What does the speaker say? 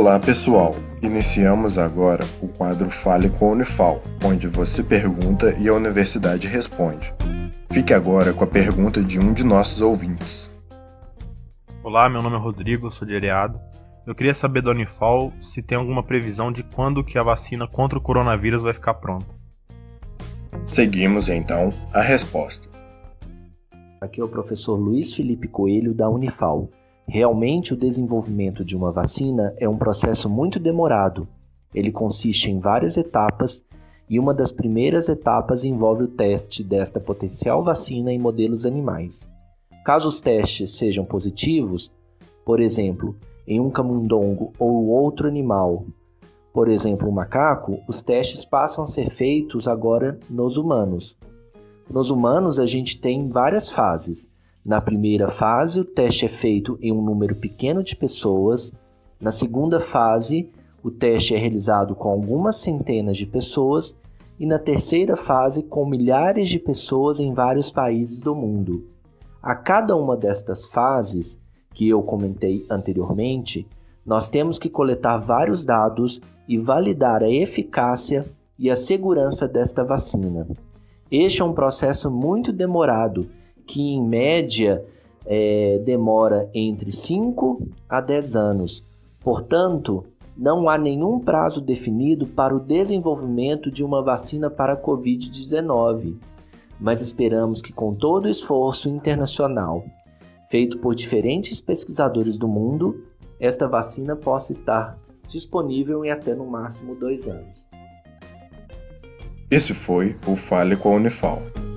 Olá pessoal, iniciamos agora o quadro Fale com a Unifal, onde você pergunta e a universidade responde. Fique agora com a pergunta de um de nossos ouvintes. Olá, meu nome é Rodrigo, sou de Areado. Eu queria saber da Unifal se tem alguma previsão de quando que a vacina contra o coronavírus vai ficar pronta. Seguimos então a resposta. Aqui é o professor Luiz Felipe Coelho da Unifal. Realmente, o desenvolvimento de uma vacina é um processo muito demorado. Ele consiste em várias etapas e uma das primeiras etapas envolve o teste desta potencial vacina em modelos animais. Caso os testes sejam positivos, por exemplo, em um camundongo ou outro animal, por exemplo, um macaco, os testes passam a ser feitos agora nos humanos. Nos humanos, a gente tem várias fases. Na primeira fase, o teste é feito em um número pequeno de pessoas. Na segunda fase, o teste é realizado com algumas centenas de pessoas. E na terceira fase, com milhares de pessoas em vários países do mundo. A cada uma destas fases, que eu comentei anteriormente, nós temos que coletar vários dados e validar a eficácia e a segurança desta vacina. Este é um processo muito demorado, que em média é, demora entre 5 a 10 anos. Portanto, não há nenhum prazo definido para o desenvolvimento de uma vacina para a Covid-19, mas esperamos que, com todo o esforço internacional feito por diferentes pesquisadores do mundo, esta vacina possa estar disponível em até no máximo dois anos. Esse foi o Fale com a Unifal.